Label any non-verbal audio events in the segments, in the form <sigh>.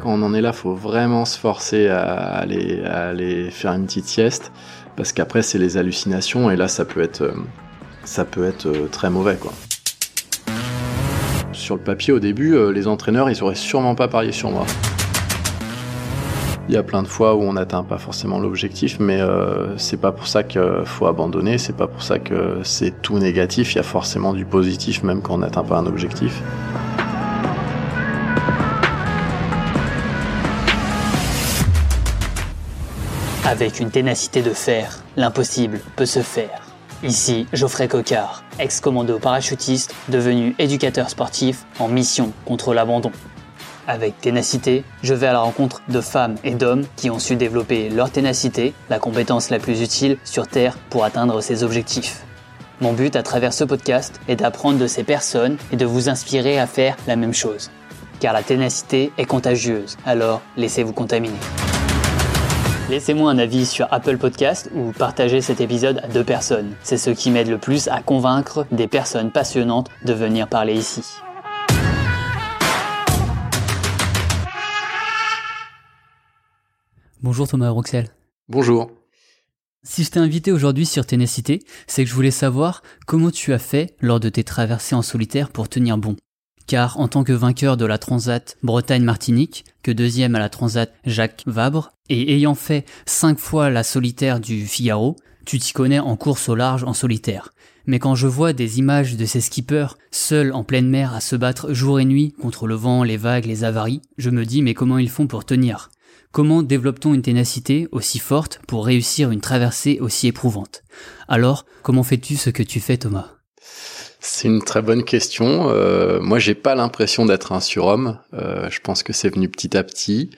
Quand on en est là, faut vraiment se forcer à aller, faire une petite sieste, parce qu'après, c'est les hallucinations, et là, ça peut être, euh, ça peut être euh, très mauvais, quoi. Sur le papier, au début, euh, les entraîneurs, ils auraient sûrement pas parié sur moi. Il y a plein de fois où on n'atteint pas forcément l'objectif, mais c'est pas pour ça qu'il faut abandonner, c'est pas pour ça que c'est tout négatif, il y a forcément du positif même quand on n'atteint pas un objectif. Avec une ténacité de fer, l'impossible peut se faire. Ici, Geoffrey Cocard, ex-commando parachutiste, devenu éducateur sportif en mission contre l'abandon. Avec ténacité, je vais à la rencontre de femmes et d'hommes qui ont su développer leur ténacité, la compétence la plus utile sur Terre pour atteindre ses objectifs. Mon but à travers ce podcast est d'apprendre de ces personnes et de vous inspirer à faire la même chose. Car la ténacité est contagieuse, alors laissez-vous contaminer. Laissez-moi un avis sur Apple Podcast ou partagez cet épisode à deux personnes. C'est ce qui m'aide le plus à convaincre des personnes passionnantes de venir parler ici. Bonjour Thomas Roxel. Bonjour. Si je t'ai invité aujourd'hui sur Ténacité, c'est que je voulais savoir comment tu as fait lors de tes traversées en solitaire pour tenir bon. Car en tant que vainqueur de la Transat Bretagne-Martinique, que deuxième à la Transat Jacques Vabre, et ayant fait cinq fois la solitaire du Figaro, tu t'y connais en course au large en solitaire. Mais quand je vois des images de ces skippers seuls en pleine mer à se battre jour et nuit contre le vent, les vagues, les avaries, je me dis mais comment ils font pour tenir? Comment développe-t-on une ténacité aussi forte pour réussir une traversée aussi éprouvante? Alors, comment fais-tu ce que tu fais Thomas? C'est une très bonne question. Euh, moi, j'ai pas l'impression d'être un surhomme. Euh, je pense que c'est venu petit à petit.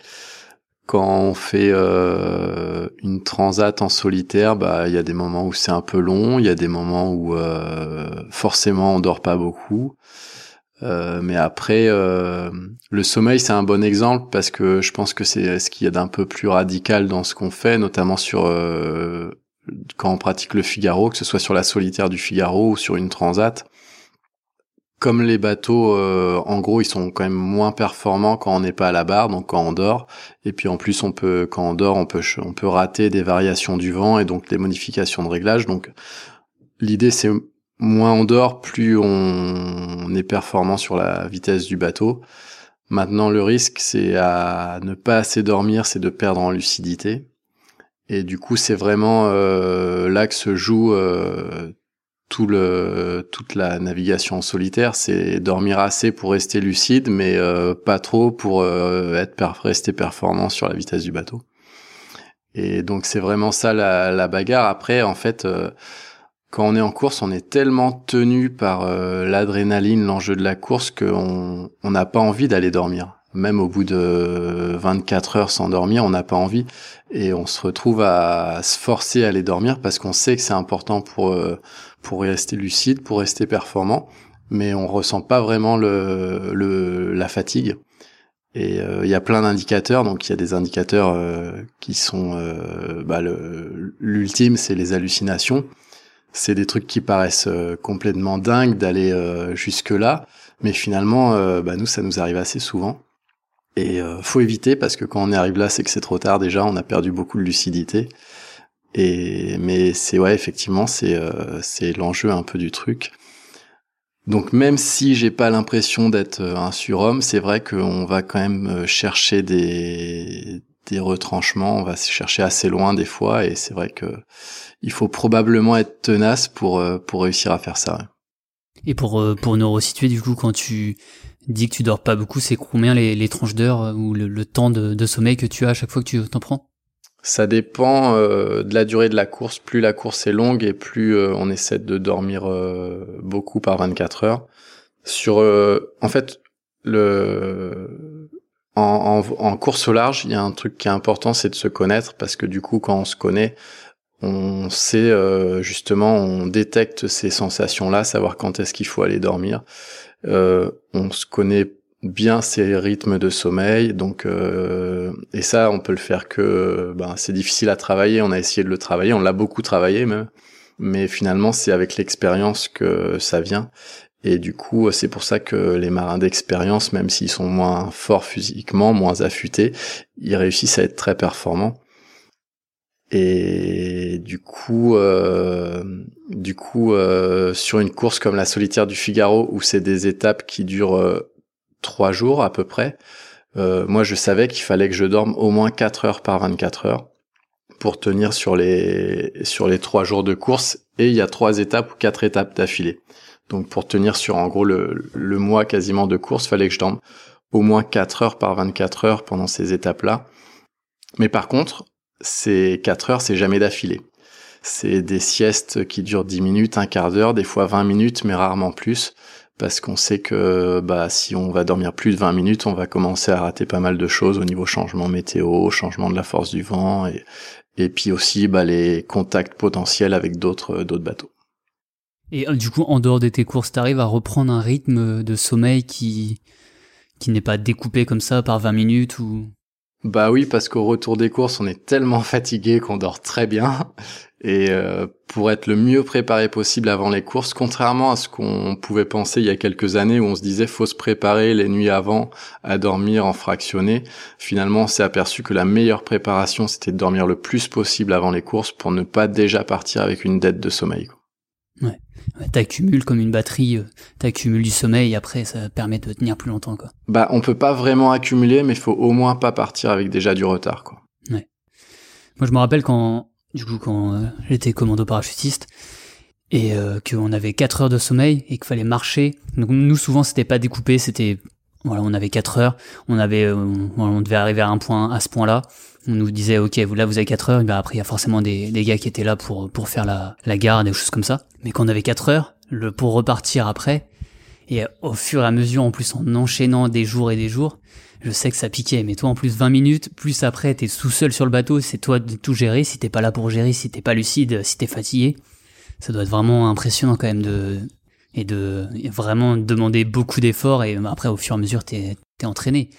Quand on fait euh, une transat en solitaire, bah il y a des moments où c'est un peu long, il y a des moments où euh, forcément on dort pas beaucoup. Mais après, le sommeil, c'est un bon exemple parce que je pense que c'est ce qu'il y a d'un peu plus radical dans ce qu'on fait, notamment sur quand on pratique le Figaro, que ce soit sur la solitaire du Figaro ou sur une transat. Comme les bateaux, en gros, ils sont quand même moins performants quand on n'est pas à la barre, donc quand on dort. Et puis en plus, on peut, quand on dort, on peut, on peut rater des variations du vent et donc des modifications de réglage. Donc l'idée, c'est moins on dort, plus on est performant sur la vitesse du bateau. Maintenant, le risque, c'est à ne pas assez dormir, c'est de perdre en lucidité. Et du coup, c'est vraiment euh, là que se joue euh, tout le, toute la navigation solitaire. C'est dormir assez pour rester lucide, mais euh, pas trop pour être rester performant sur la vitesse du bateau. Et donc, c'est vraiment ça la, bagarre. Après, en fait quand on est en course, on est tellement tenu par euh, l'adrénaline, l'enjeu de la course, qu'on n'a pas envie d'aller dormir. Même au bout de 24 heures sans dormir, on n'a pas envie. Et on se retrouve à se forcer à aller dormir parce qu'on sait que c'est important pour, euh, pour rester lucide, pour rester performant. Mais on ressent pas vraiment le, le la fatigue. Et euh, il y a plein d'indicateurs, donc il y a des indicateurs qui sont bah, l'ultime, c'est les hallucinations c'est des trucs qui paraissent euh, complètement dingues d'aller euh, jusque là, mais finalement, euh, bah, nous, ça nous arrive assez souvent. Et faut éviter parce que quand on arrive là, c'est que c'est trop tard déjà, on a perdu beaucoup de lucidité. Et mais c'est ouais, effectivement, c'est c'est l'enjeu un peu du truc. Donc même si j'ai pas l'impression d'être un surhomme, c'est vrai qu'on va quand même chercher des des retranchements, on va chercher assez loin des fois, et c'est vrai que il faut probablement être tenace pour euh, pour réussir à faire ça. Et pour euh, pour nous resituer du coup quand tu dis que tu dors pas beaucoup, c'est combien les, tranches d'heures euh, ou le, temps de, sommeil que tu as à chaque fois que tu t'en prends? Ça dépend de la durée de la course. Plus la course est longue et plus on essaie de dormir beaucoup par 24 heures. Sur en fait le en, course au large, il y a un truc qui est important, c'est de se connaître parce que du coup, quand on se connaît, on sait euh, justement, on détecte ces sensations-là, savoir quand est-ce qu'il faut aller dormir. Euh, on se connaît bien ses rythmes de sommeil, donc euh, et ça, on peut le faire que, ben, c'est difficile à travailler. On a essayé de le travailler, on l'a beaucoup travaillé même, mais finalement, c'est avec l'expérience que ça vient. Et du coup, c'est pour ça que les marins d'expérience, même s'ils sont moins forts physiquement, moins affûtés, ils réussissent à être très performants. Et du coup, euh, euh, sur une course comme la solitaire du Figaro, où c'est des étapes qui durent euh, trois jours à peu près, moi je savais qu'il fallait que je dorme au moins 4 heures par 24 heures pour tenir sur les sur trois jours de course. Et il y a trois étapes ou quatre étapes d'affilée. Donc pour tenir sur en gros le, le mois quasiment de course, fallait que je dorme au moins 4 heures par 24 heures pendant ces étapes-là. Mais par contre, ces 4 heures, c'est jamais d'affilée. C'est des siestes qui durent 10 minutes, un quart d'heure, des fois 20 minutes, mais rarement plus. Parce qu'on sait que bah, si on va dormir plus de 20 minutes, on va commencer à rater pas mal de choses au niveau changement météo, changement de la force du vent, et, puis aussi bah, les contacts potentiels avec d'autres d'autres bateaux. Et euh, du coup, en dehors de tes courses, t'arrives à reprendre un rythme de sommeil qui qui n'est pas découpé comme ça par 20 minutes ou Bah oui, parce qu'au retour des courses, on est tellement <laughs> fatigué qu'on dort très bien. Et euh, pour être le mieux préparé possible avant les courses, contrairement à ce qu'on pouvait penser il y a quelques années où on se disait faut se préparer les nuits avant à dormir en fractionné, finalement on s'est aperçu que la meilleure préparation c'était de dormir le plus possible avant les courses pour ne pas déjà partir avec une dette de sommeil. Ouais. T'accumules comme une batterie, euh, t'accumules du sommeil et après ça permet de tenir plus longtemps quoi. Bah on peut pas vraiment accumuler mais il faut au moins pas partir avec déjà du retard quoi. Ouais. Moi je me rappelle quand du coup quand euh, j'étais commando parachutiste et euh, qu'on avait 4 heures de sommeil et qu'il fallait marcher. Donc nous souvent c'était pas découpé, c'était voilà, on avait 4 heures, on avait euh, on devait arriver à un point à ce point-là. On nous disait OK, vous là vous avez 4 heures, et ben après il y a forcément des, des gars qui étaient là pour pour faire la la garde des choses comme ça. Mais quand on avait 4 heures, le pour repartir après et au fur et à mesure en plus en enchaînant des jours et des jours, je sais que ça piquait, mais toi en plus 20 minutes, plus après t'es tout seul sur le bateau, c'est toi de tout gérer, si t'es pas là pour gérer, si t'es pas lucide, si t'es fatigué, ça doit être vraiment impressionnant quand même de et de vraiment demander beaucoup d'efforts et après au fur et à mesure t'es es entraîné.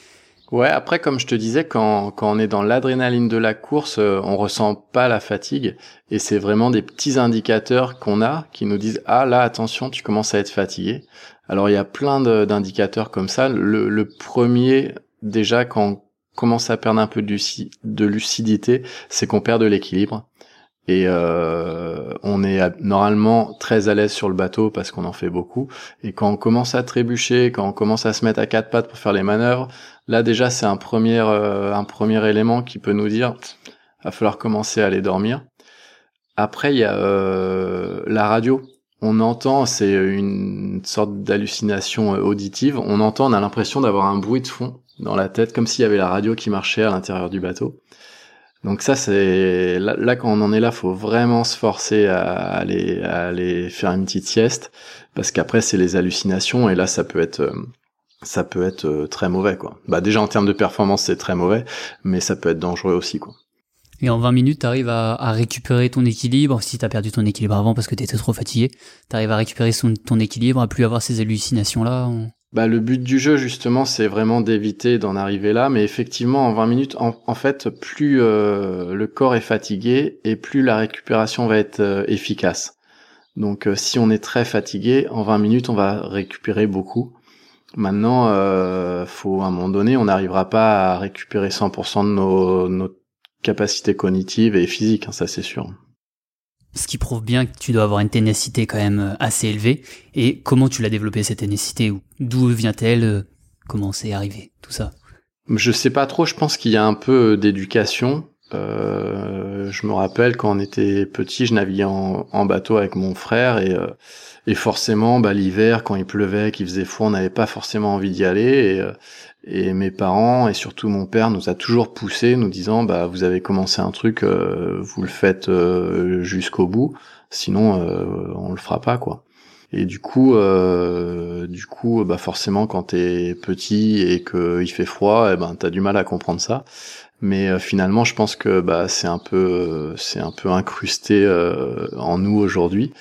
Ouais, après comme je te disais, quand, quand on est dans l'adrénaline de la course, euh, on ressent pas la fatigue et c'est vraiment des petits indicateurs qu'on a qui nous disent ah là attention tu commences à être fatigué. Alors il y a plein d'indicateurs comme ça. Le, le premier déjà quand on commence à perdre un peu de lucidité, c'est qu'on perd de l'équilibre. Et euh, on est normalement très à l'aise sur le bateau parce qu'on en fait beaucoup. Et quand on commence à trébucher, quand on commence à se mettre à quatre pattes pour faire les manœuvres, là déjà c'est un premier euh, un premier élément qui peut nous dire va falloir commencer à aller dormir. Après il y a euh, la radio. On entend, c'est une sorte d'hallucination auditive. On entend, on a l'impression d'avoir un bruit de fond dans la tête, comme s'il y avait la radio qui marchait à l'intérieur du bateau. Donc ça, c'est là, quand on en est là, faut vraiment se forcer à aller, aller faire une petite sieste, parce qu'après c'est les hallucinations et là ça peut être, ça peut être euh, très mauvais quoi. Bah déjà en termes de performance c'est très mauvais, mais ça peut être dangereux aussi quoi. Et en 20 minutes, tu arrives à, récupérer ton équilibre. Si tu as perdu ton équilibre avant parce que tu étais trop fatigué, tu arrives à récupérer ton équilibre, à plus avoir ces hallucinations-là. Bah, le but du jeu, justement, c'est vraiment d'éviter d'en arriver là. Mais effectivement, en 20 minutes, en, fait, plus euh, le corps est fatigué et plus la récupération va être euh, efficace. Donc, euh, si on est très fatigué, en 20 minutes, on va récupérer beaucoup. Maintenant, faut à un moment donné, on n'arrivera pas à récupérer 100% de nos, nos, capacités cognitives et physiques, hein, ça c'est sûr ce qui prouve bien que tu dois avoir une ténacité quand même euh, assez élevée. Et comment tu l'as développée cette ténacité? D'où vient-elle euh, Comment c'est arrivé Tout ça? Je sais pas trop. Je pense qu'il y a un peu euh, d'éducation. Euh, je me rappelle quand on était petit, je naviguais en, bateau avec mon frère et, et forcément, bah, l'hiver, quand il pleuvait, qu'il faisait froid, on n'avait pas forcément envie d'y aller. Et, et mes parents et surtout mon père nous a toujours poussé, nous disant bah vous avez commencé un truc, euh, vous le faites euh, jusqu'au bout, sinon euh, on le fera pas quoi. Et du coup, du coup, bah forcément quand t'es petit et qu'il fait froid, eh ben t'as du mal à comprendre ça. Mais finalement, je pense que bah c'est un peu, c'est un peu incrusté en nous aujourd'hui.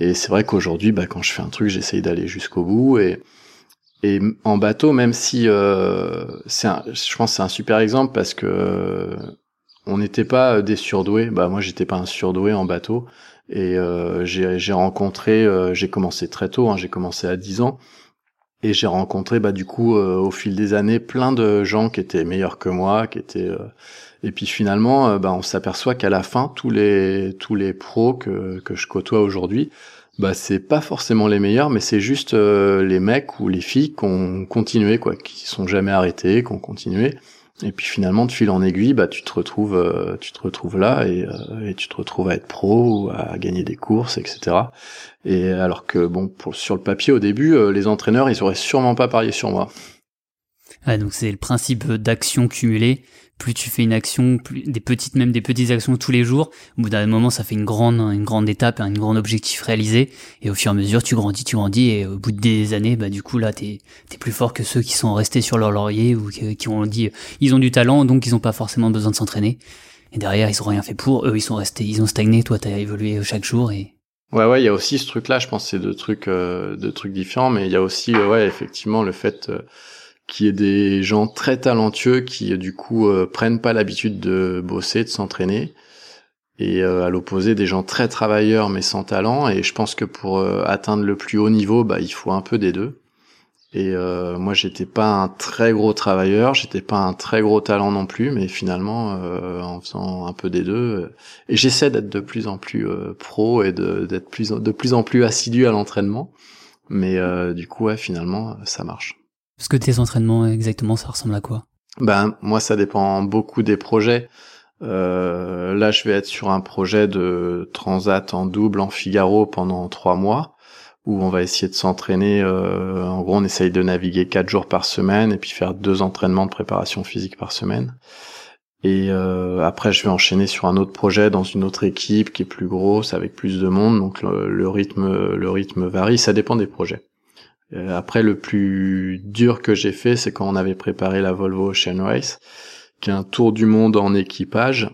Et c'est vrai qu'aujourd'hui, bah quand je fais un truc, j'essaye d'aller jusqu'au bout et et en bateau, même si euh, c'est, je pense, c'est un super exemple parce que euh, on n'était pas des surdoués. Bah moi, j'étais pas un surdoué en bateau, Et j'ai rencontré, j'ai commencé très tôt, hein, j'ai commencé à 10 ans, et j'ai rencontré bah du coup au fil des années plein de gens qui étaient meilleurs que moi, qui étaient et puis finalement, bah, on s'aperçoit qu'à la fin, tous les tous les pros que que je côtoie aujourd'hui, bah c'est pas forcément les meilleurs, mais c'est juste euh, les mecs ou les filles qui ont continué, quoi, qui sont jamais arrêtés, qui ont continué. Et puis finalement, de fil en aiguille, bah tu te retrouves, euh, tu te retrouves là et, euh, et, tu te retrouves à être pro à gagner des courses, etc. Et alors que bon, pour, sur le papier au début, les entraîneurs, ils auraient sûrement pas parié sur moi. Ouais, donc c'est le principe d'action cumulée plus tu fais une action, plus, des petites, même des petites actions tous les jours, au bout d'un moment, ça fait une grande, une grande étape, un grand objectif réalisé, et au fur et à mesure, tu grandis, tu grandis, et au bout des années, bah, du coup, là, t'es, t'es plus fort que ceux qui sont restés sur leur laurier, ou qui, ont dit, ils ont du talent, donc ils ont pas forcément besoin de s'entraîner. Et derrière, ils ont rien fait pour, eux, ils sont restés, ils ont stagné, toi, t'as évolué chaque jour, et, Ouais, ouais, il y a aussi ce truc-là. Je pense c'est deux trucs, euh, deux trucs différents, mais il y a aussi, euh, ouais, effectivement, le fait euh, qui est des gens très talentueux qui du coup euh, prennent pas l'habitude de bosser, de s'entraîner, et euh, à l'opposé des gens très travailleurs mais sans talent. Et je pense que pour euh, atteindre le plus haut niveau, bah il faut un peu des deux. Et moi j'étais pas un très gros travailleur, j'étais pas un très gros talent non plus, mais finalement en faisant un peu des deux, et j'essaie d'être de plus en plus pro et d'être plus de plus en plus assidu à l'entraînement. Mais du coup ouais finalement ça marche. Parce que tes entraînements, exactement, ça ressemble à quoi? Ben moi, ça dépend beaucoup des projets. Euh, là, je vais être sur un projet de transat en double en Figaro pendant trois mois, où on va essayer de s'entraîner. Euh, en gros, on essaye de naviguer quatre jours par semaine et puis faire deux entraînements de préparation physique par semaine. Et euh, après, je vais enchaîner sur un autre projet dans une autre équipe qui est plus grosse, avec plus de monde. Donc le rythme, le rythme varie. Ça dépend des projets. Euh, après, le plus dur que j'ai fait, c'est quand on avait préparé la Volvo Ocean Race, qui est un tour du monde en équipage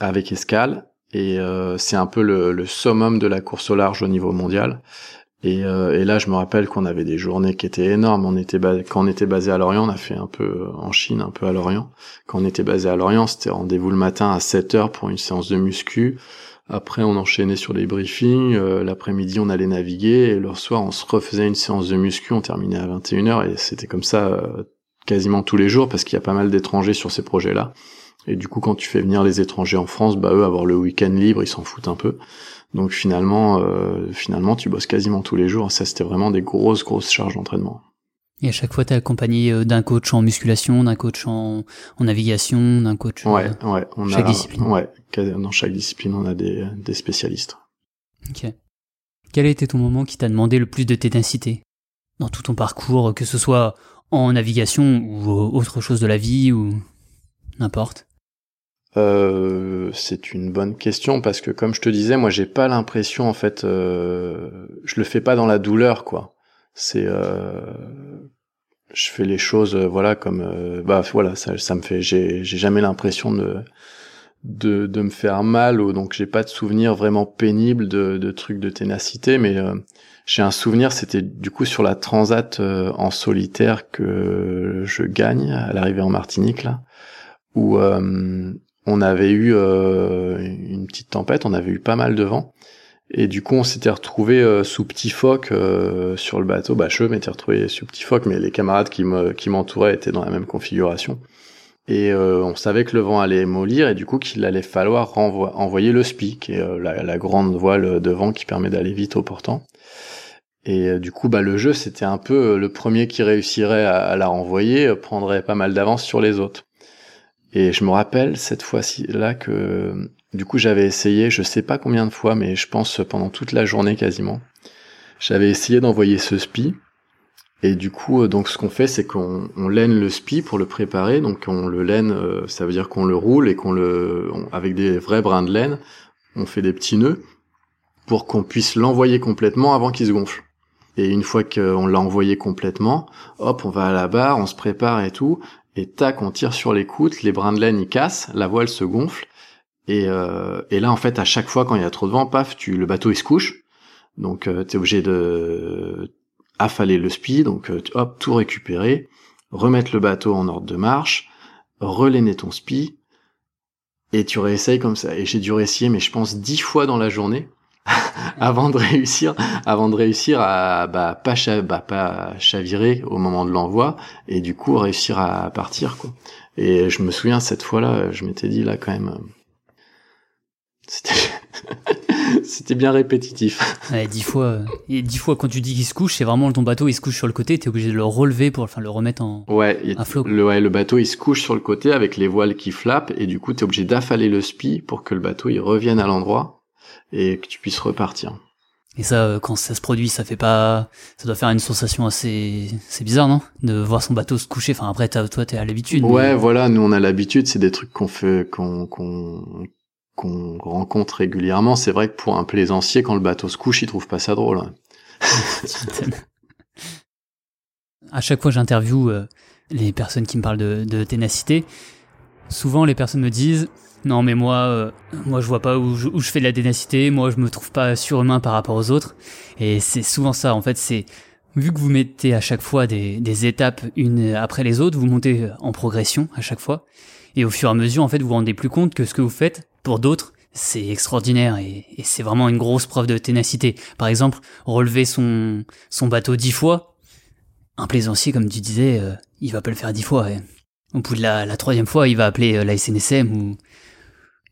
avec escale. Et euh, c'est un peu le, summum de la course au large au niveau mondial. Et, euh, là, je me rappelle qu'on avait des journées qui étaient énormes. Était quand on était basé à Lorient, on a fait un peu en Chine, un peu à Lorient. Quand on était basé à Lorient, c'était rendez-vous le matin à 7 heures pour une séance de muscu. Après, on enchaînait sur les briefings. Euh, l'après-midi, on allait naviguer. Et le soir, on se refaisait une séance de muscu. On terminait à 21h. Et c'était comme ça euh, quasiment tous les jours parce qu'il y a pas mal d'étrangers sur ces projets-là. Et du coup, quand tu fais venir les étrangers en France, bah eux, avoir le week-end libre, ils s'en foutent un peu. Donc finalement, euh, finalement, tu bosses quasiment tous les jours. Ça, c'était vraiment des grosses, grosses charges d'entraînement. Et à chaque fois, tu es accompagné d'un coach en musculation, d'un coach en, navigation, d'un coach ouais, ouais, on chaque discipline. Ouais, dans chaque discipline, on a des, des spécialistes. Ok. Quel a été ton moment qui t'a demandé le plus de ténacité dans tout ton parcours, que ce soit en navigation ou autre chose de la vie ou n'importe? Euh, c'est une bonne question parce que comme je te disais, moi j'ai pas l'impression en fait, euh, je le fais pas dans la douleur quoi. C'est, euh, je fais les choses voilà comme, euh, bah voilà ça, ça me fait, j'ai, j'ai jamais l'impression de de, de me faire mal ou donc j'ai pas de souvenir vraiment pénible de, de trucs de ténacité mais euh, j'ai un souvenir c'était du coup sur la transat euh, en solitaire que je gagne à l'arrivée en Martinique là où euh, on avait eu une petite tempête on avait eu pas mal de vent et du coup on s'était retrouvé sous petit phoque sur le bateau bah je m'étais retrouvé sous petit phoque mais les camarades qui me qui m'entouraient étaient dans la même configuration et euh, on savait que le vent allait mollir et du coup qu'il allait falloir envoyer le SPI, qui est euh, la, grande voile de vent qui permet d'aller vite au portant. Et euh, du coup, bah, le jeu, c'était un peu le premier qui réussirait à, la renvoyer prendrait pas mal d'avance sur les autres. Et je me rappelle cette fois-ci là que du coup j'avais essayé, je sais pas combien de fois, mais je pense pendant toute la journée quasiment, j'avais essayé d'envoyer ce SPI et du coup, euh, donc ce qu'on fait, c'est qu'on on laine le spi pour le préparer. Donc on le laine, euh, ça veut dire qu'on le roule et qu'on le, avec des vrais brins de laine, on fait des petits nœuds pour qu'on puisse l'envoyer complètement avant qu'il se gonfle. Et une fois qu'on l'a envoyé complètement, hop, on va à la barre, on se prépare et tout, et tac, on tire sur l'écoute, les brins de laine ils cassent, la voile se gonfle, et, euh, et là en fait à chaque fois quand il y a trop de vent, paf, tu le bateau il se couche, donc euh, tu es obligé de affaler le speed, donc euh, hop, tout récupérer, remettre le bateau en ordre de marche, relainer ton spi, et tu réessayes comme ça. Et j'ai dû réessayer, mais je pense dix fois dans la journée, <laughs> avant de réussir, avant de réussir à bah, pas, bah, pas chavirer au moment de l'envoi et du coup réussir à partir quoi. Et je me souviens cette fois-là, je m'étais dit là quand même, <laughs> c'était bien répétitif. Ouais, dix fois, et dix fois quand tu dis qu'il se couche, c'est vraiment ton bateau il se couche sur le côté, t'es obligé de le relever pour enfin le remettre en ouais, flot. Le, ouais, le bateau il se couche sur le côté avec les voiles qui flappent et du coup t'es obligé d'affaler le spi pour que le bateau il revienne à l'endroit et que tu puisses repartir. Et ça, euh, quand ça se produit, ça fait pas, ça doit faire une sensation assez, c'est bizarre, non? De voir son bateau se coucher. Enfin après, toi, t'es à l'habitude. Ouais, voilà, nous on a l'habitude. C'est des trucs qu'on fait, qu'on qu'on qu'on rencontre régulièrement. C'est vrai que pour un plaisancier, quand le bateau se couche, il trouve pas ça drôle. Hein. <laughs> à chaque fois, j'interviewe euh, les personnes qui me parlent de, ténacité. Souvent, les personnes me disent non, mais moi, euh, moi, je vois pas où je, fais de la dénacité. Moi, je me trouve pas surhumain par rapport aux autres. Et c'est souvent ça. En fait, c'est vu que vous mettez à chaque fois des, des, étapes une après les autres, vous montez en progression à chaque fois. Et au fur et à mesure, en fait, vous vous rendez plus compte que ce que vous faites pour d'autres, c'est extraordinaire et, c'est vraiment une grosse preuve de ténacité. Par exemple, relever son son bateau dix fois, un plaisancier, comme tu disais, euh, il va pas le faire dix fois. Au bout de la, troisième fois, il va appeler euh, la SNSM ou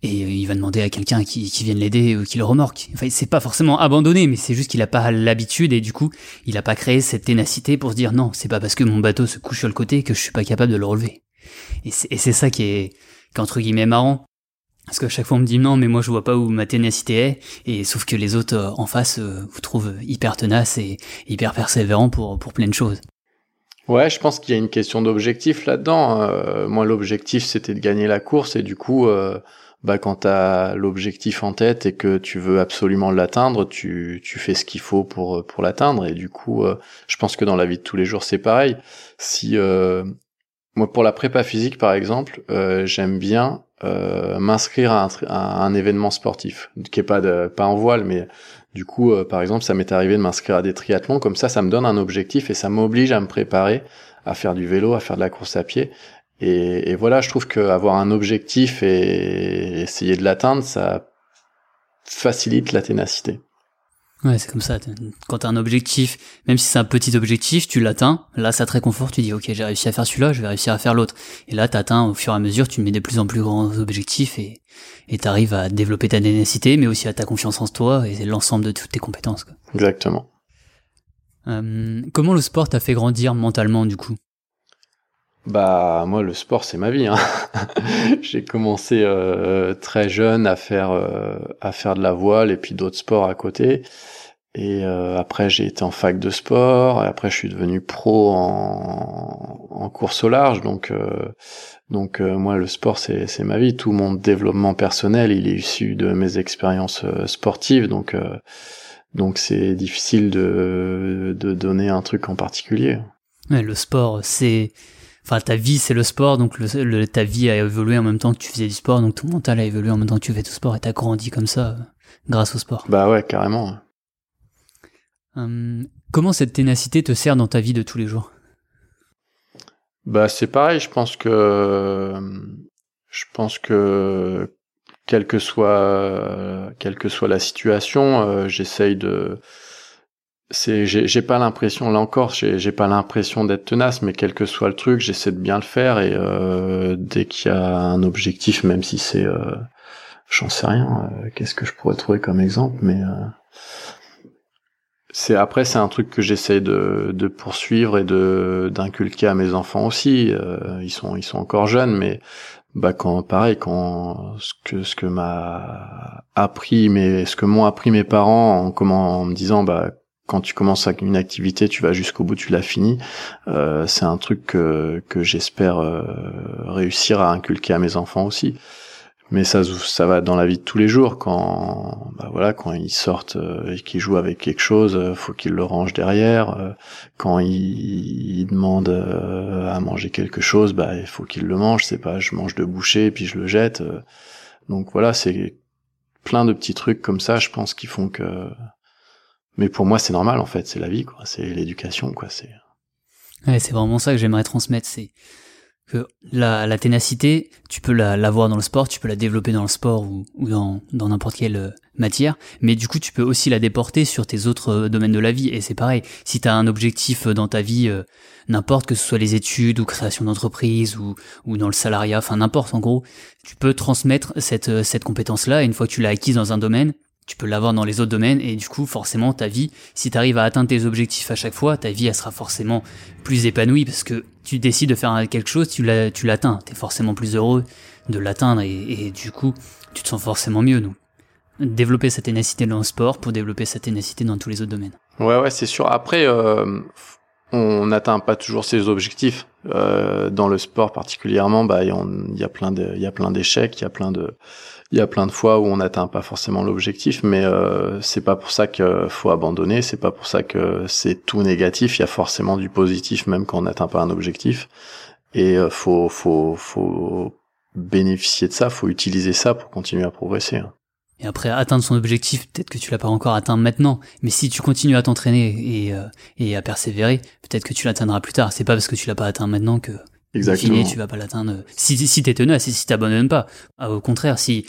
et euh, il va demander à quelqu'un qui, qui vienne l'aider ou qui le remorque. Enfin, c'est pas forcément abandonné, mais c'est juste qu'il a pas l'habitude et du coup, il a pas créé cette ténacité pour se dire non, c'est pas parce que mon bateau se couche sur le côté que je suis pas capable de le relever. Et c'est ça qui est, qui entre guillemets marrant. Parce que chaque fois on me dit non, mais moi je vois pas où ma ténacité est, et sauf que les autres euh, en face euh, vous trouvent hyper tenace et hyper persévérant pour, pour plein de choses. Ouais, je pense qu'il y a une question d'objectif là-dedans. moi, l'objectif c'était de gagner la course et du coup, bah quand tu as l'objectif en tête et que tu veux absolument l'atteindre, tu, tu fais ce qu'il faut pour pour l'atteindre et du coup euh, je pense que dans la vie de tous les jours c'est pareil. Si euh, moi pour la prépa physique par exemple, euh, j'aime bien m'inscrire à, un événement sportif qui est pas de pas en voile mais du coup par exemple ça m'est arrivé de m'inscrire à des triathlons comme ça ça me donne un objectif et ça m'oblige à me préparer à faire du vélo, à faire de la course à pied et, et, voilà, je trouve qu'avoir un objectif et essayer de l'atteindre, ça facilite la ténacité. Ouais, c'est comme ça. Quand t'as un objectif, même si c'est un petit objectif, tu l'atteins. Là, ça te réconforte. Tu dis, ok, j'ai réussi à faire celui-là, je vais réussir à faire l'autre. Et là, t'atteins au fur et à mesure, tu mets de plus en plus grands objectifs et et t'arrives à développer ta ténacité, mais aussi à ta confiance en toi et l'ensemble de toutes tes compétences. Quoi. Exactement. Euh, comment le sport t'a fait grandir mentalement du coup? Bah moi le sport c'est ma vie. Hein. <laughs> j'ai commencé euh, très jeune à faire euh, à faire de la voile et puis d'autres sports à côté. Et euh, après j'ai été en fac de sport. Et après je suis devenu pro en, en course au large. Donc donc moi le sport c'est c'est ma vie. Tout mon développement personnel il est issu de mes expériences sportives. Donc donc c'est difficile de de donner un truc en particulier. Ouais, le sport c'est enfin ta vie c'est le sport, donc le, ta vie a évolué en même temps que tu faisais du sport, donc ton mental a évolué en même temps que tu fais du sport et t'as grandi comme ça euh, grâce au sport. Bah ouais, carrément. Hum, comment cette ténacité te sert dans ta vie de tous les jours? Bah c'est pareil, je pense que je pense que quelle que soit quelle que soit la situation, euh, j'essaye de c'est j'ai pas l'impression là encore j'ai pas l'impression d'être tenace mais quel que soit le truc j'essaie de bien le faire et euh, dès qu'il y a un objectif même si c'est euh, j'en sais rien euh, qu'est-ce que je pourrais trouver comme exemple mais euh, c'est après c'est un truc que j'essaie de, de poursuivre et de d'inculquer à mes enfants aussi euh, ils sont ils sont encore jeunes mais bah quand pareil quand ce que ce que m'a appris mais ce que m'ont appris mes parents en comment en me disant bah quand tu commences une activité, tu vas jusqu'au bout, tu l'as fini. Euh, c'est un truc que, que j'espère euh, réussir à inculquer à mes enfants aussi. Mais ça, ça va dans la vie de tous les jours. Quand, bah voilà, quand ils sortent euh, et qu'ils jouent avec quelque chose, faut qu'ils le rangent derrière. quand ils, demandent à manger quelque chose, bah il faut qu'ils le mangent. C'est pas, je mange de boucher et puis je le jette. donc voilà, c'est plein de petits trucs comme ça, je pense, qui font que mais pour moi, c'est normal en fait, c'est la vie, quoi. C'est l'éducation, quoi. C'est. Ouais, c'est vraiment ça que j'aimerais transmettre. C'est que la, ténacité, tu peux la, l'avoir dans le sport, tu peux la développer dans le sport ou, dans n'importe quelle euh, matière, mais du coup tu peux aussi la déporter sur tes autres euh, domaines de la vie, et c'est pareil, si tu as un objectif euh, dans ta vie, n'importe que ce soit les études ou création d'entreprise ou, ou dans le salariat, enfin n'importe en gros, tu peux transmettre cette, cette compétence-là, et une fois que tu l'as acquise dans un domaine, tu peux l'avoir dans les autres domaines et du coup forcément ta vie, si tu arrives à atteindre tes objectifs à chaque fois, ta vie elle sera forcément plus épanouie parce que tu décides de faire quelque chose, tu l'atteins, tu es forcément plus heureux de l'atteindre et, du coup tu te sens forcément mieux. Donc développer sa ténacité dans le sport pour développer sa ténacité dans tous les autres domaines. Ouais ouais c'est sûr. Après euh, on n'atteint pas toujours ses objectifs. Euh, dans le sport particulièrement, bah il y, a plein de, il y a plein d'échecs, il y a plein de il y a plein de fois où on n'atteint pas forcément l'objectif, mais euh, c'est pas pour ça qu'il faut abandonner, c'est pas pour ça que c'est tout négatif. Il y a forcément du positif même quand on n'atteint pas un objectif, et euh, faut faut faut bénéficier de ça, faut utiliser ça pour continuer à progresser. Hein. Et après atteindre son objectif, peut-être que tu l'as pas encore atteint maintenant, mais si tu continues à t'entraîner et, euh, et à persévérer, peut-être que tu l'atteindras plus tard. C'est pas parce que tu l'as pas atteint maintenant que Exactement. tu vas pas l'atteindre. Si, si t'es tenace et si t'abandonnes pas. Ah, au contraire, si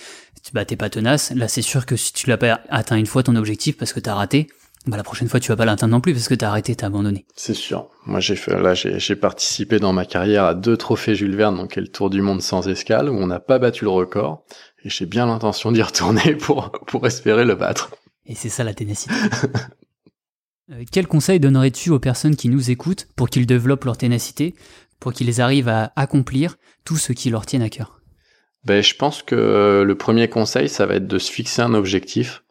bah, t'es pas tenace, là c'est sûr que si tu l'as pas atteint une fois ton objectif parce que t'as raté, bah la prochaine fois tu vas pas l'atteindre non plus parce que t'as arrêté, t'as abandonné. C'est sûr. Moi j'ai fait là j'ai participé dans ma carrière à deux trophées Jules Verne, donc le Tour du monde sans escale où on n'a pas battu le record et j'ai bien l'intention d'y retourner <laughs> pour pour espérer le battre. Et c'est ça la ténacité. <laughs> Euh, quel conseil donnerais-tu aux personnes qui nous écoutent pour qu'ils développent leur ténacité, pour qu'ils arrivent à accomplir tout ce qui leur tient à cœur? Ben, Je pense que le premier conseil, ça va être de se fixer un objectif.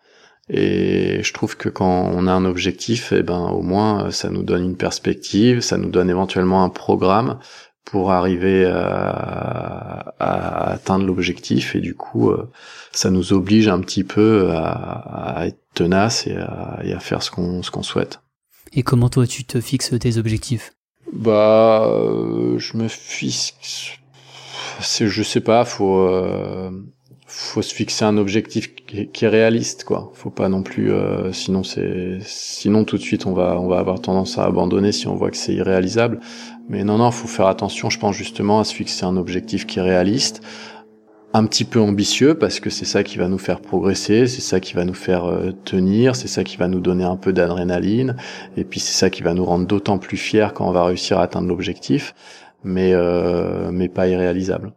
Et je trouve que quand on a un objectif, eh ben, au moins, ça nous donne une perspective, ça nous donne éventuellement un programme pour arriver à, atteindre l'objectif. Et du coup, euh, ça nous oblige un petit peu à, être tenace et à, faire ce qu'on ce qu'on souhaite. Et comment toi, tu te fixes tes objectifs? Bah, euh, je me fixe. Je sais pas, faut, euh, faut se fixer un objectif qui est, réaliste, quoi. Faut pas non plus, euh, sinon c'est, sinon tout de suite on va, on va avoir tendance à abandonner si on voit que c'est irréalisable. Mais non, non, faut faire attention, je pense justement à se fixer un objectif qui est réaliste un petit peu ambitieux parce que c'est ça qui va nous faire progresser, c'est ça qui va nous faire euh, tenir, c'est ça qui va nous donner un peu d'adrénaline et puis c'est ça qui va nous rendre d'autant plus fiers quand on va réussir à atteindre l'objectif, mais euh, mais pas irréalisable.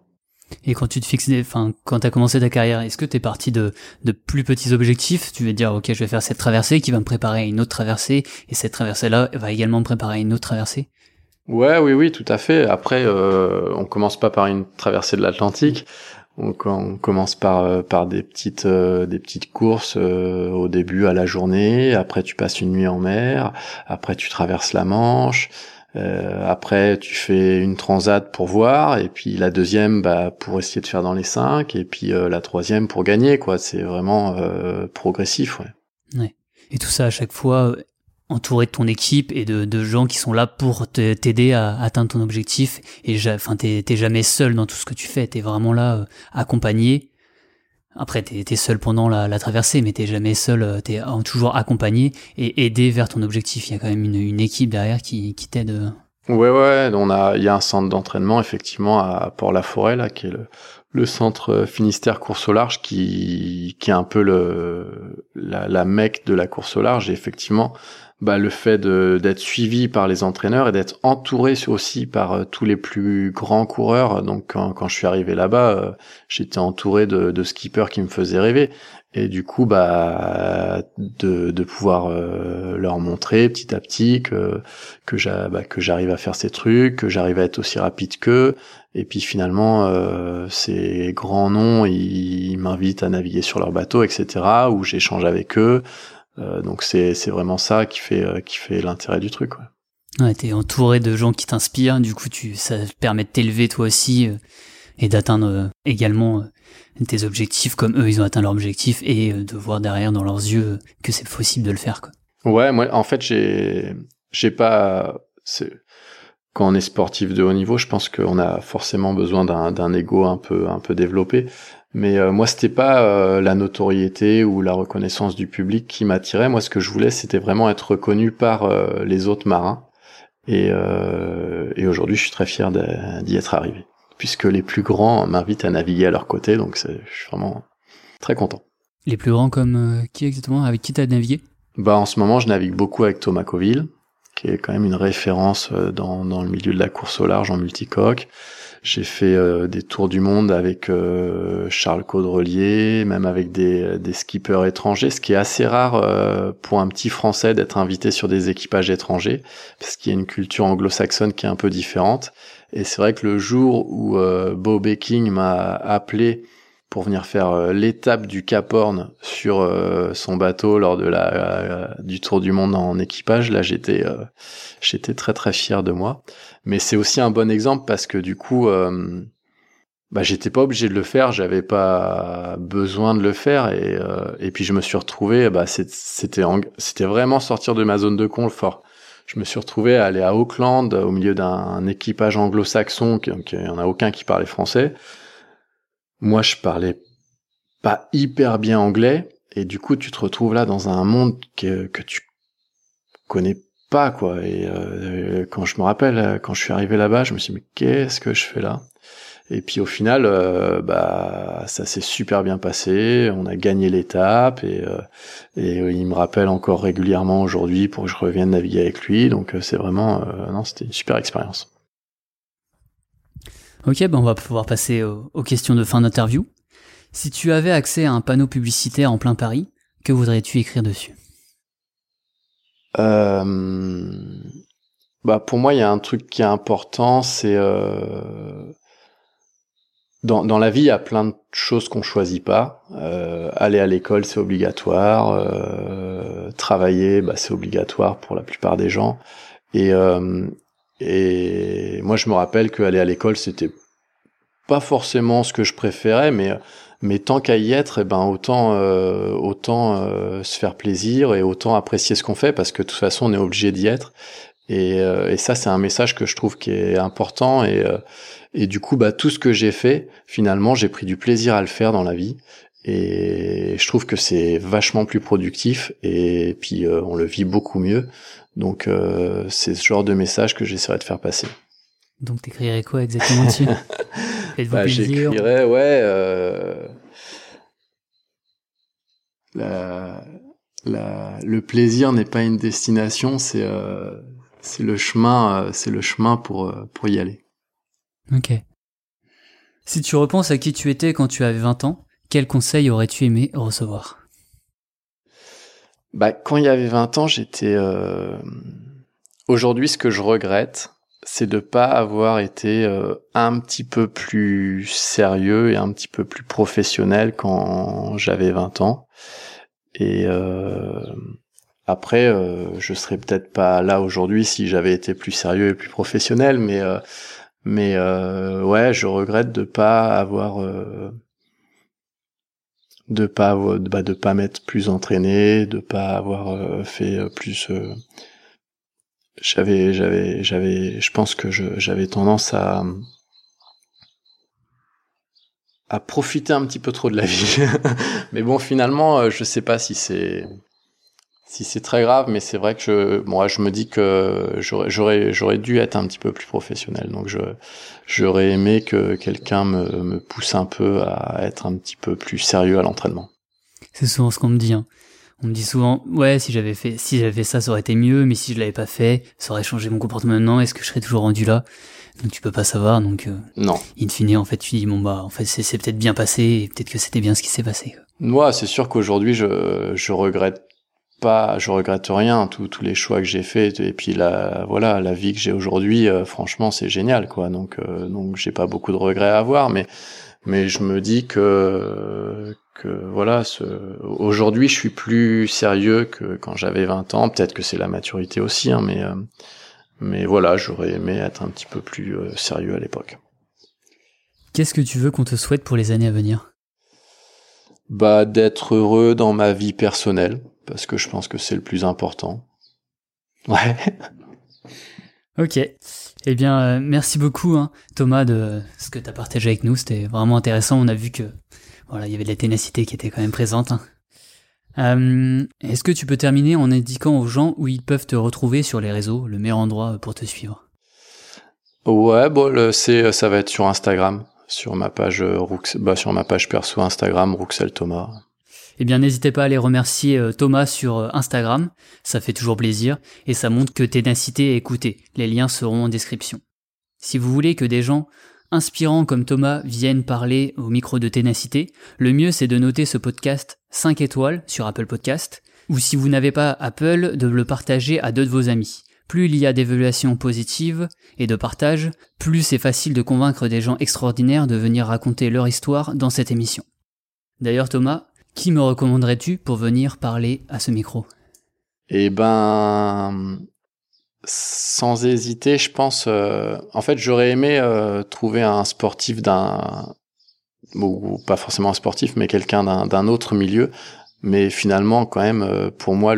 Et quand tu te fixes, enfin, quand tu as commencé ta carrière, est-ce que tu es parti de, de plus petits objectifs? Tu veux dire, ok, je vais faire cette traversée qui va me préparer une autre traversée, et cette traversée-là va également me préparer une autre traversée? Ouais, oui, oui, tout à fait. Après, euh, on commence pas par une traversée de l'Atlantique. On commence par euh, par des petites euh, des petites courses euh, au début à la journée, après tu passes une nuit en mer, après tu traverses la Manche, après tu fais une transat pour voir et puis la deuxième bah pour essayer de faire dans les cinq et puis la troisième pour gagner quoi, c'est vraiment progressif ouais. ouais. Et tout ça à chaque fois entouré de ton équipe et de, de gens qui sont là pour t'aider à atteindre ton objectif. Et enfin, t'es jamais seul dans tout ce que tu fais. T'es vraiment là, euh, accompagné. Après, t'es es seul pendant la, traversée, mais t'es jamais seul. Euh, t'es toujours accompagné et aidé vers ton objectif. Il y a quand même une, équipe derrière qui, qui t'aide. Euh. Ouais, ouais. On a, il y a un centre d'entraînement effectivement à Port-la-Forêt là, qui est le, le centre Finistère course au large, qui, qui est un peu le la, la mecque de la course au large. Et effectivement, bah, le fait d'être suivi par les entraîneurs et d'être entouré aussi par euh, tous les plus grands coureurs. Donc quand, quand je suis arrivé là-bas, euh, j'étais entouré de, de, skippers qui me faisaient rêver. Et du coup, bah, de, de pouvoir euh, leur montrer petit à petit que que bah, j'arrive à faire ces trucs, que j'arrive à être aussi rapide qu'eux. Et puis finalement, ces grands noms, ils, ils m'invitent à naviguer sur leur bateau, etc. Où j'échange avec eux. Euh, donc c'est c'est vraiment ça qui fait euh, qui fait l'intérêt du truc. Ouais. Ouais, t'es entouré de gens qui t'inspirent, du coup tu ça permet de t'élever toi aussi euh, et d'atteindre également tes objectifs comme eux ils ont atteint leur objectif et de voir derrière dans leurs yeux que c'est possible de le faire quoi. Ouais, moi en fait j'ai j'ai pas quand on est sportif de haut niveau, je pense qu'on a forcément besoin d'un d'un ego un peu un peu développé. Mais euh, moi, c'était pas euh, la notoriété ou la reconnaissance du public qui m'attirait. Moi, ce que je voulais, c'était vraiment être reconnu par euh, les autres marins Et, euh, et aujourd'hui, je suis très fier d'y être arrivé, puisque les plus grands m'invitent à naviguer à leur côté, donc je suis vraiment très content. Les plus grands comme euh, qui exactement? Avec qui t'as navigué? Bah en ce moment, je navigue beaucoup avec Thomas Coville, qui est quand même une référence euh, dans, dans le milieu de la course au large en multicoque. J'ai fait euh, des tours du monde avec euh, Charles Caudrelier, même avec des, des, skippers étrangers, ce qui est assez rare euh, pour un petit Français d'être invité sur des équipages étrangers, parce qu'il y a une culture anglo-saxonne qui est un peu différente. Et c'est vrai que le jour où Bob Baking m'a appelé pour venir faire euh, l'étape du Cap Horn sur euh, son bateau lors de la euh, du tour du monde en équipage. Là, j'étais j'étais très très fier de moi. Mais c'est aussi un bon exemple parce que du coup, bah j'étais pas obligé de le faire, j'avais pas besoin de le faire et et puis je me suis retrouvé, bah c'était c'était vraiment sortir de ma zone de confort. Je me suis retrouvé à aller à Auckland au milieu d'un équipage anglo-saxon, qui, qui en a aucun qui parlait français. Moi, je parlais pas hyper bien anglais, et du coup, tu te retrouves là dans un monde que, que tu connais pas, quoi. Et euh, quand je me rappelle, quand je suis arrivé là-bas, je me suis dit, mais qu'est-ce que je fais là? Et puis au final, euh, bah, ça s'est super bien passé. On a gagné l'étape, et, euh, et il me rappelle encore régulièrement aujourd'hui pour que je revienne naviguer avec lui. Donc c'est vraiment, non, c'était une super expérience. Ok, ben on va pouvoir passer aux, questions de fin d'interview. Si tu avais accès à un panneau publicitaire en plein Paris, que voudrais-tu écrire dessus? Euh, bah Pour moi, il y a un truc qui est important, c'est... Euh, dans, dans la vie, il y a plein de choses qu'on choisit pas. Euh, aller à l'école, c'est obligatoire. Euh, travailler, bah, c'est obligatoire pour la plupart des gens. Et, euh, et moi, je me rappelle qu'aller à l'école, c'était pas forcément ce que je préférais, mais mais tant qu'à y être, eh ben autant euh, autant euh, se faire plaisir et autant apprécier ce qu'on fait parce que de toute façon on est obligé d'y être. Et, euh, et ça c'est un message que je trouve qui est important. Et et du coup bah tout ce que j'ai fait finalement j'ai pris du plaisir à le faire dans la vie. Et je trouve que c'est vachement plus productif. Et puis on le vit beaucoup mieux. Donc euh, c'est ce genre de message que j'essaierai de faire passer. Donc t'écrirais quoi exactement dessus? <laughs> Bah, J'écrirais, ouais, euh, la, la, le plaisir n'est pas une destination, c'est euh, c'est le chemin, euh, c'est le chemin pour euh, pour y aller. Ok. Si tu repenses à qui tu étais quand tu avais 20 ans, quel conseil aurais-tu aimé recevoir? Bah, quand il y avait 20 ans, j'étais. Euh... Aujourd'hui, ce que je regrette, c'est de pas avoir été euh, un petit peu plus sérieux et un petit peu plus professionnel quand j'avais 20 ans. Et euh... après, euh, je serais peut-être pas là aujourd'hui si j'avais été plus sérieux et plus professionnel, mais euh, mais euh, ouais, je regrette de pas avoir de pas bah, de pas m'être plus entraîné, de pas avoir euh, fait euh, plus. Euh, j'avais j'avais j'avais, je pense que j'avais tendance à à profiter un petit peu trop de la vie. <laughs> Mais bon, finalement, je sais pas si c'est si c'est très grave, mais c'est vrai que je, moi, je me dis que j'aurais, dû être un petit peu plus professionnel. Donc, je, j'aurais aimé que quelqu'un me, me pousse un peu à être un petit peu plus sérieux à l'entraînement. C'est souvent ce qu'on me dit. Hein. On me dit souvent, ouais, si j'avais fait, si j'avais fait ça, ça aurait été mieux, mais si je l'avais pas fait, ça aurait changé mon comportement maintenant. Est-ce que je serais toujours rendu là? Donc tu peux pas savoir. Donc euh, non. In fine, en fait, tu dis bon bah, en fait, c'est, peut-être bien passé, et peut-être que c'était bien ce qui s'est passé. Moi, c'est sûr qu'aujourd'hui, je, je regrette je regrette rien, tous les choix que j'ai faits et puis la voilà la vie que j'ai aujourd'hui, euh, franchement c'est génial quoi. Donc euh, donc j'ai pas beaucoup de regrets à avoir, mais mais je me dis que voilà, aujourd'hui je suis plus sérieux que quand j'avais 20 ans. Peut-être que c'est la maturité aussi, hein, mais euh, mais voilà, j'aurais aimé être un petit peu plus sérieux à l'époque. Qu'est-ce que tu veux qu'on te souhaite pour les années à venir? Bah d'être heureux dans ma vie personnelle parce que je pense que c'est le plus important. Ouais. ok. Eh bien, euh, merci beaucoup, hein, Thomas, de ce que tu as partagé avec nous. C'était vraiment intéressant. On a vu que voilà, il y avait de la ténacité qui était quand même présente. Hein. Euh, Est-ce que tu peux terminer en indiquant aux gens où ils peuvent te retrouver sur les réseaux, le meilleur endroit pour te suivre? Ouais, bon, c'est, ça va être sur Instagram, sur ma page euh, bah, sur ma page perso Instagram, Rouxel Thomas. Eh bien, n'hésitez pas à aller remercier euh, Thomas sur euh, Instagram, ça fait toujours plaisir, et ça montre que Ténacité est écouté. Les liens seront en description. Si vous voulez que des gens inspirants comme Thomas viennent parler au micro de Ténacité, le mieux c'est de noter ce podcast 5 étoiles sur Apple Podcast, ou si vous n'avez pas Apple, de le partager à deux de vos amis. Plus il y a d'évaluations positives et de partage, plus c'est facile de convaincre des gens extraordinaires de venir raconter leur histoire dans cette émission. D'ailleurs Thomas, qui me recommanderais-tu pour venir parler à ce micro? Eh ben, sans hésiter, je pense. Euh, en fait, j'aurais aimé euh, trouver un sportif d'un, ou pas forcément un sportif, mais quelqu'un d'un autre milieu. Mais finalement, quand même, euh, pour moi,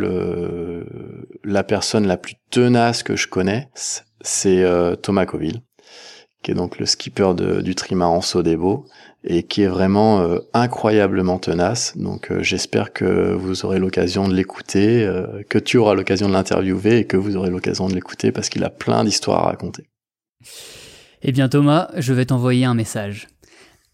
la personne la plus tenace que je connais, c'est Thomas Coville, qui est donc le skipper de, du trimaran Sodebo et qui est vraiment euh, incroyablement tenace. Donc euh, j'espère que vous aurez l'occasion de l'écouter, euh, que tu auras l'occasion de l'interviewer et que vous aurez l'occasion de l'écouter parce qu'il a plein d'histoires à raconter. Eh bien Thomas, je vais t'envoyer un message.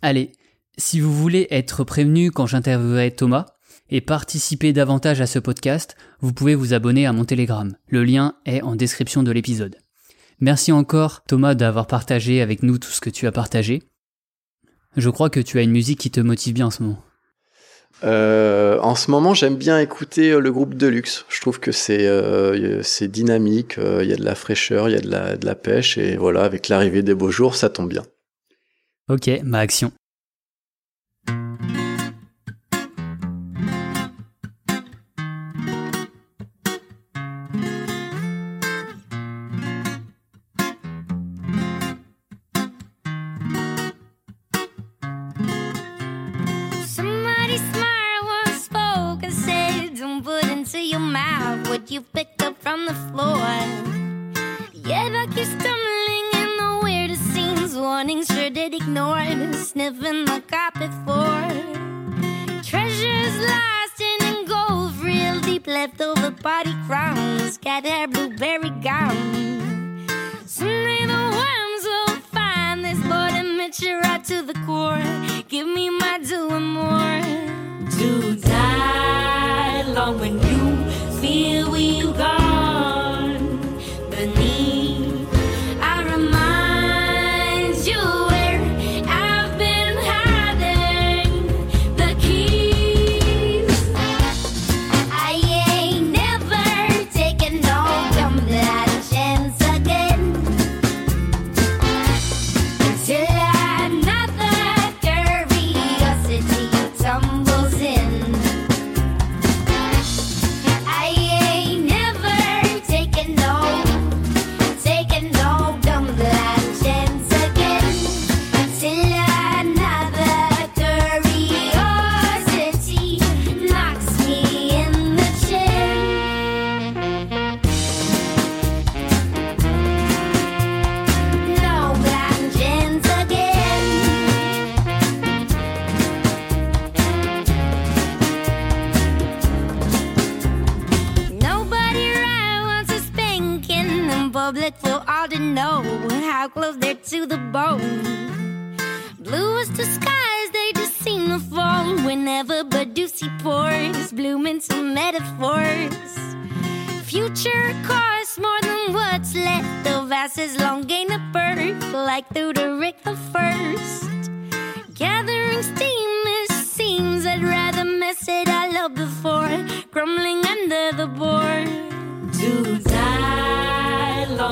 Allez, si vous voulez être prévenu quand j'interviewerai Thomas et participer davantage à ce podcast, vous pouvez vous abonner à mon Telegram. Le lien est en description de l'épisode. Merci encore Thomas d'avoir partagé avec nous tout ce que tu as partagé. Je crois que tu as une musique qui te motive bien en ce moment. Euh, en ce moment, j'aime bien écouter euh, le groupe Deluxe. Je trouve que c'est euh, c'est dynamique, il y a de la fraîcheur, il y a de la, de la pêche, et voilà, avec l'arrivée des beaux jours, ça tombe bien. Ok, ma action. you've been.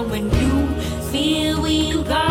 when you feel you got.